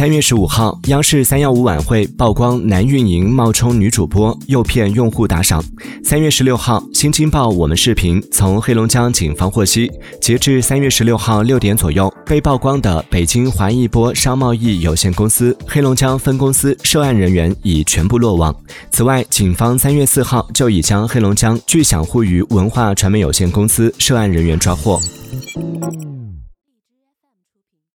三月十五号，央视三幺五晚会曝光男运营冒充女主播诱骗用户打赏。三月十六号，新京报我们视频从黑龙江警方获悉，截至三月十六号六点左右，被曝光的北京华艺波商贸易有限公司黑龙江分公司涉案人员已全部落网。此外，警方三月四号就已将黑龙江巨享互娱文化传媒有限公司涉案人员抓获。